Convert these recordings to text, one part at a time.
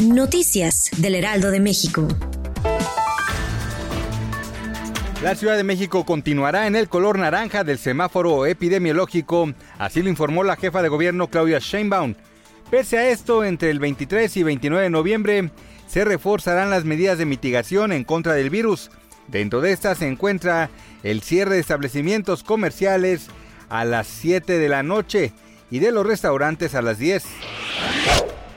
Noticias del Heraldo de México. La Ciudad de México continuará en el color naranja del semáforo epidemiológico, así lo informó la jefa de gobierno Claudia Sheinbaum. Pese a esto, entre el 23 y 29 de noviembre se reforzarán las medidas de mitigación en contra del virus. Dentro de estas se encuentra el cierre de establecimientos comerciales a las 7 de la noche y de los restaurantes a las 10.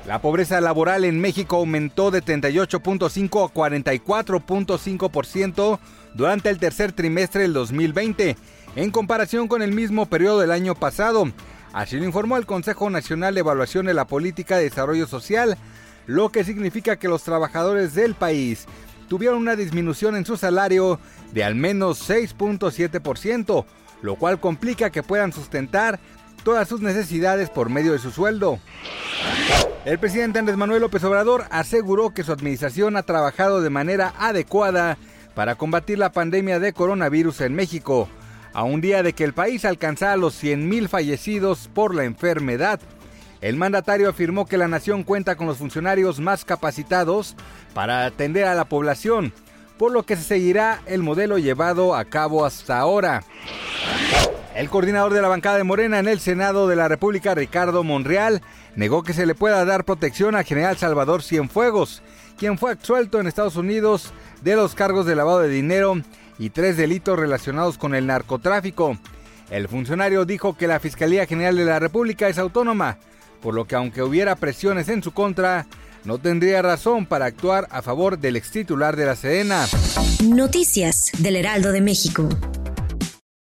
La pobreza laboral en México aumentó de 38.5 a 44.5% durante el tercer trimestre del 2020, en comparación con el mismo periodo del año pasado. Así lo informó el Consejo Nacional de Evaluación de la Política de Desarrollo Social, lo que significa que los trabajadores del país tuvieron una disminución en su salario de al menos 6.7%, lo cual complica que puedan sustentar todas sus necesidades por medio de su sueldo. El presidente Andrés Manuel López Obrador aseguró que su administración ha trabajado de manera adecuada para combatir la pandemia de coronavirus en México, a un día de que el país alcanzara los 100.000 fallecidos por la enfermedad. El mandatario afirmó que la nación cuenta con los funcionarios más capacitados para atender a la población, por lo que se seguirá el modelo llevado a cabo hasta ahora. El coordinador de la bancada de Morena en el Senado de la República, Ricardo Monreal, negó que se le pueda dar protección al general Salvador Cienfuegos, quien fue absuelto en Estados Unidos de los cargos de lavado de dinero y tres delitos relacionados con el narcotráfico. El funcionario dijo que la Fiscalía General de la República es autónoma, por lo que aunque hubiera presiones en su contra, no tendría razón para actuar a favor del ex titular de la Sedena. Noticias del Heraldo de México.